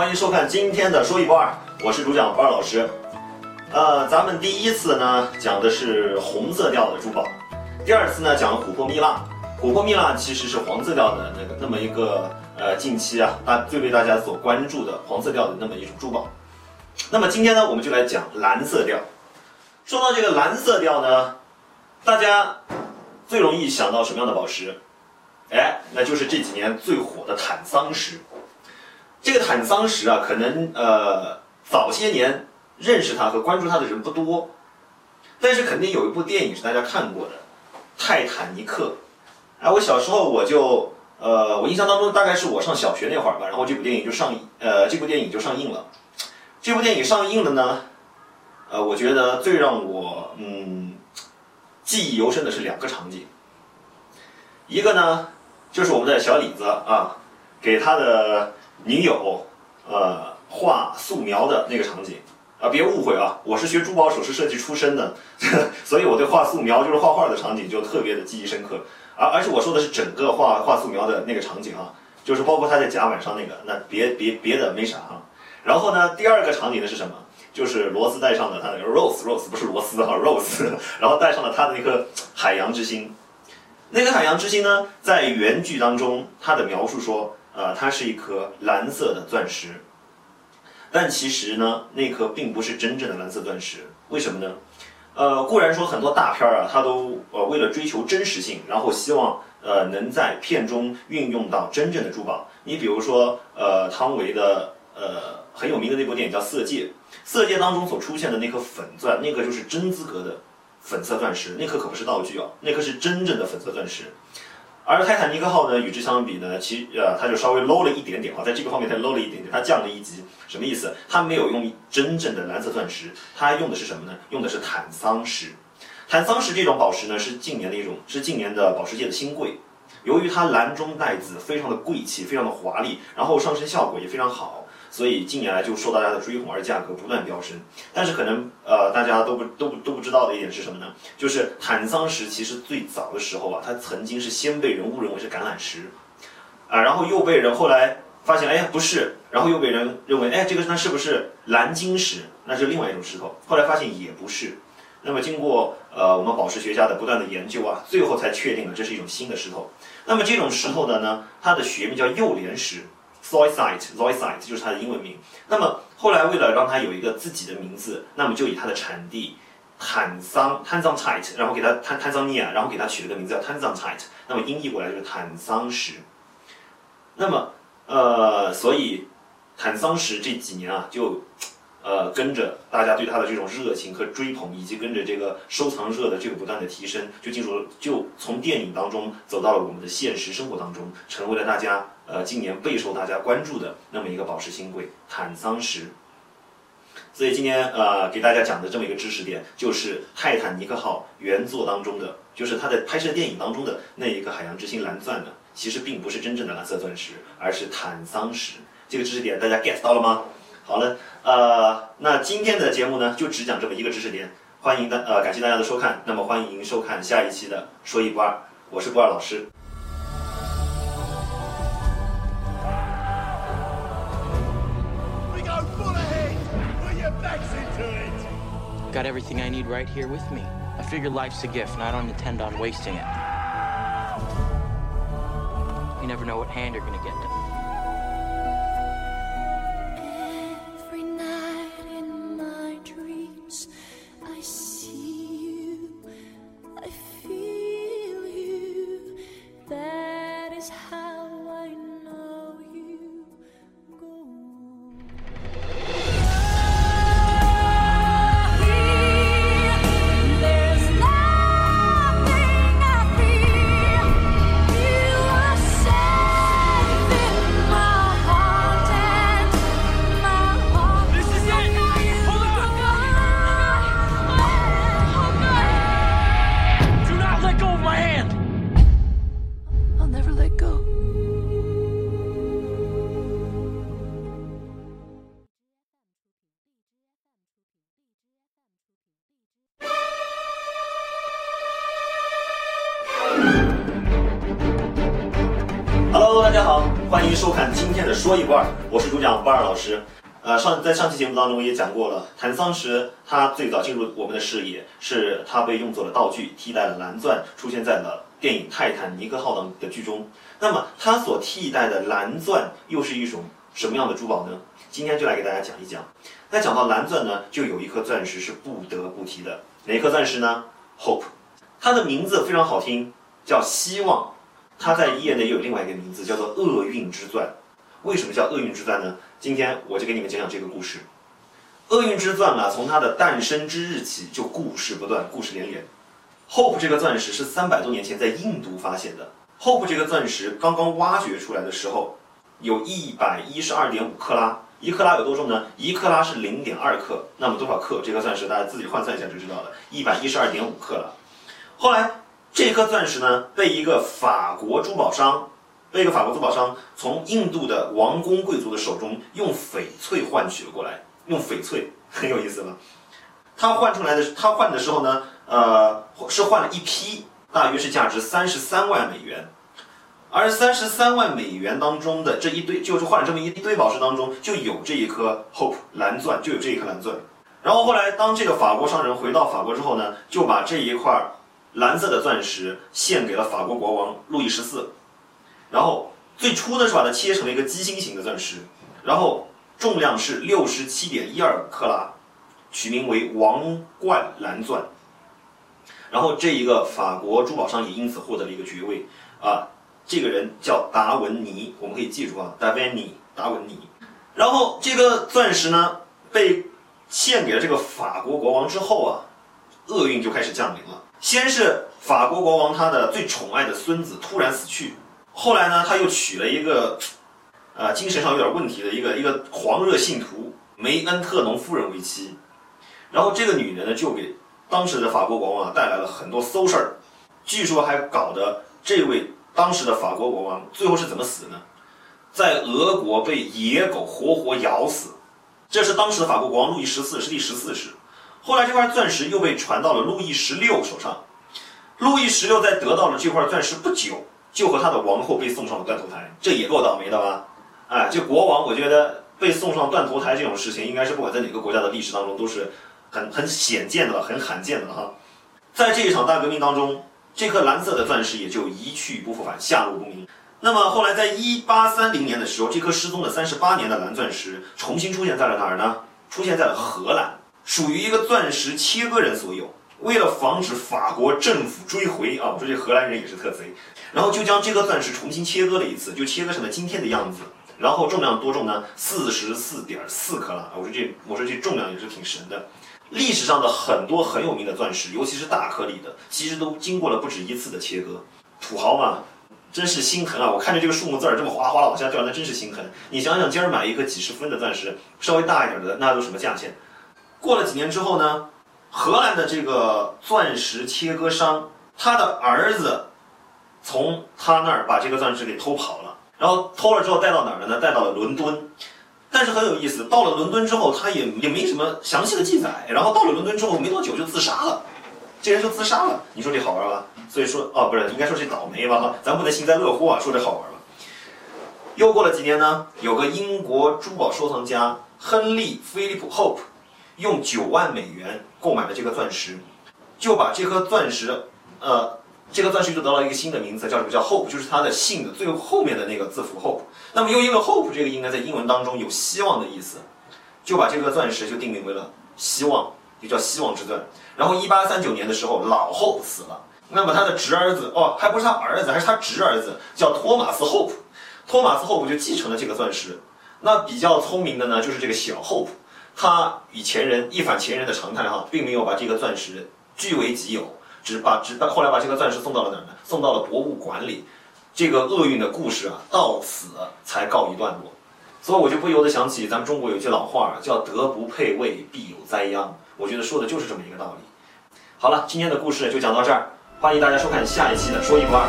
欢迎收看今天的说一不二，我是主讲不二老师。呃，咱们第一次呢讲的是红色调的珠宝，第二次呢讲琥珀蜜蜡。琥珀蜜蜡其实是黄色调的那个那么一个呃近期啊大最被大家所关注的黄色调的那么一种珠宝。那么今天呢我们就来讲蓝色调。说到这个蓝色调呢，大家最容易想到什么样的宝石？哎，那就是这几年最火的坦桑石。这个坦桑石啊，可能呃早些年认识它和关注它的人不多，但是肯定有一部电影是大家看过的《泰坦尼克》。哎，我小时候我就呃，我印象当中大概是我上小学那会儿吧，然后这部电影就上呃这部电影就上映了。这部电影上映了呢，呃，我觉得最让我嗯记忆犹深的是两个场景，一个呢就是我们的小李子啊给他的。女友，呃，画素描的那个场景啊，别误会啊，我是学珠宝首饰设计出身的，所以我对画素描就是画画的场景就特别的记忆深刻。而而且我说的是整个画画素描的那个场景啊，就是包括他在甲板上那个，那别别别的没啥哈。然后呢，第二个场景呢是什么？就是罗斯戴上了他那个 rose rose 不是罗斯哈 rose，然后戴上了他的那颗海洋之心。那颗海洋之心呢，在原剧当中他的描述说。呃，它是一颗蓝色的钻石，但其实呢，那颗并不是真正的蓝色钻石。为什么呢？呃，固然说很多大片儿啊，它都呃为了追求真实性，然后希望呃能在片中运用到真正的珠宝。你比如说，呃，汤唯的呃很有名的那部电影叫《色戒》，《色戒》当中所出现的那颗粉钻，那颗就是真资格的粉色钻石，那颗可不是道具哦，那颗是真正的粉色钻石。而泰坦尼克号呢，与之相比呢，其呃，它就稍微 low 了一点点啊，在这个方面它 low 了一点点，它降了一级。什么意思？它没有用真正的蓝色钻石，它用的是什么呢？用的是坦桑石。坦桑石这种宝石呢，是近年的一种，是近年的宝石界的新贵。由于它蓝中带紫，非常的贵气，非常的华丽，然后上身效果也非常好。所以近年来就受大家的追捧，而价格不断飙升。但是可能呃大家都不都不都不知道的一点是什么呢？就是坦桑石其实最早的时候啊，它曾经是先被人误认为是橄榄石，啊，然后又被人后来发现哎不是，然后又被人认为哎这个那是不是蓝晶石？那是另外一种石头。后来发现也不是。那么经过呃我们宝石学家的不断的研究啊，最后才确定了这是一种新的石头。那么这种石头的呢，它的学名叫幼莲石。Zoisite，Zoisite 就是它的英文名。那么后来为了让它有一个自己的名字，那么就以它的产地坦桑坦桑 ite，然后给它坦坦桑尼亚，然后给它取了个名字叫坦桑 ite。那么音译过来就是坦桑石。那么呃，所以坦桑石这几年啊，就呃跟着大家对它的这种热情和追捧，以及跟着这个收藏热的这个不断的提升，就进入就从电影当中走到了我们的现实生活当中，成为了大家。呃，今年备受大家关注的那么一个宝石新贵坦桑石，所以今天呃给大家讲的这么一个知识点，就是泰坦尼克号原作当中的，就是它在拍摄电影当中的那一个海洋之心蓝钻呢，其实并不是真正的蓝色钻石，而是坦桑石。这个知识点大家 get 到了吗？好了，呃，那今天的节目呢就只讲这么一个知识点，欢迎大呃感谢大家的收看，那么欢迎收看下一期的说一不二，我是不二老师。Got everything I need right here with me. I figure life's a gift, and I don't intend on wasting it. You never know what hand you're gonna get Hello，大家好，欢迎收看今天的说一不二，我是主讲不二老师。呃，上在上期节目当中也讲过了，谭桑石他最早进入我们的视野，是他被用作了道具，替代了蓝钻，出现在了电影《泰坦尼克号》当的剧中。那么他所替代的蓝钻又是一种什么样的珠宝呢？今天就来给大家讲一讲。那讲到蓝钻呢，就有一颗钻石是不得不提的，哪颗钻石呢？Hope，它的名字非常好听，叫希望。它在业内又有另外一个名字，叫做厄运之钻。为什么叫厄运之钻呢？今天我就给你们讲讲这个故事。厄运之钻呢，从它的诞生之日起就故事不断，故事连连。Hope 这个钻石是三百多年前在印度发现的。Hope 这个钻石刚刚挖掘出来的时候，有一百一十二点五克拉。一克拉有多重呢？一克拉是零点二克。那么多少克？这颗钻石大家自己换算一下就知道了，一百一十二点五克了。后来这颗钻石呢，被一个法国珠宝商。被一个法国珠宝商从印度的王公贵族的手中用翡翠换取了过来，用翡翠 很有意思吧？他换出来的，他换的时候呢，呃，是换了一批，大约是价值三十三万美元。而三十三万美元当中的这一堆，就是换了这么一堆宝石当中，就有这一颗 Hope 蓝钻，就有这一颗蓝钻。然后后来，当这个法国商人回到法国之后呢，就把这一块蓝色的钻石献给了法国国王路易十四。然后最初呢是把它切成了一个鸡心形的钻石，然后重量是六十七点一二克拉，取名为王冠蓝钻。然后这一个法国珠宝商也因此获得了一个爵位啊，这个人叫达文尼，我们可以记住啊，达文尼，达文尼。然后这个钻石呢被献给了这个法国国王之后啊，厄运就开始降临了。先是法国国王他的最宠爱的孙子突然死去。后来呢，他又娶了一个，呃，精神上有点问题的一个一个狂热信徒梅恩特农夫人为妻，然后这个女人呢，就给当时的法国国王啊带来了很多馊事儿，据说还搞得这位当时的法国国王最后是怎么死的呢？在俄国被野狗活活咬死。这是当时的法国国王路易十四是第十四世，后来这块钻石又被传到了路易十六手上，路易十六在得到了这块钻石不久。就和他的王后被送上了断头台，这也够倒霉的吧？哎，这国王，我觉得被送上断头台这种事情，应该是不管在哪个国家的历史当中都是很很显见的了，很罕见的了哈。在这一场大革命当中，这颗蓝色的钻石也就一去不复返，下落不明。那么后来，在一八三零年的时候，这颗失踪了三十八年的蓝钻石重新出现在了哪儿呢？出现在了荷兰，属于一个钻石切割人所有。为了防止法国政府追回啊，我说这荷兰人也是特贼。然后就将这颗钻石重新切割了一次，就切割成了今天的样子。然后重量多重呢？四十四点四克拉。我说这，我说这重量也是挺神的。历史上的很多很有名的钻石，尤其是大颗粒的，其实都经过了不止一次的切割。土豪嘛，真是心疼啊！我看着这个数目字儿这么哗哗啦往下掉，那真是心疼。你想想，今儿买一颗几十分的钻石，稍微大一点的，那都什么价钱？过了几年之后呢，荷兰的这个钻石切割商，他的儿子。从他那儿把这个钻石给偷跑了，然后偷了之后带到哪儿了呢？带到了伦敦。但是很有意思，到了伦敦之后，他也也没什么详细的记载。然后到了伦敦之后没多久就自杀了，这人就自杀了。你说这好玩吧？所以说，哦，不是，应该说这倒霉吧？咱不能幸灾乐祸啊，说这好玩吧？又过了几年呢，有个英国珠宝收藏家亨利·菲利普· Hope 用九万美元购买了这颗钻石，就把这颗钻石，呃。这个钻石就得到了一个新的名字，叫什么？叫 Hope，就是它的姓的最后面的那个字符 Hope。那么又因为 Hope 这个应该，在英文当中有希望的意思，就把这个钻石就定名为了希望，就叫希望之钻。然后一八三九年的时候，老 Hope 死了，那么他的侄儿子哦，还不是他儿子，还是他侄儿子，叫托马斯 Hope。托马斯 Hope 就继承了这个钻石。那比较聪明的呢，就是这个小 Hope，他与前人一反前人的常态哈，并没有把这个钻石据为己有。只把只把后来把这个钻石送到了哪儿呢？送到了博物馆里。这个厄运的故事啊，到此才告一段落。所以我就不由得想起咱们中国有句老话叫“德不配位，必有灾殃”。我觉得说的就是这么一个道理。好了，今天的故事就讲到这儿，欢迎大家收看下一期的《说一不二》。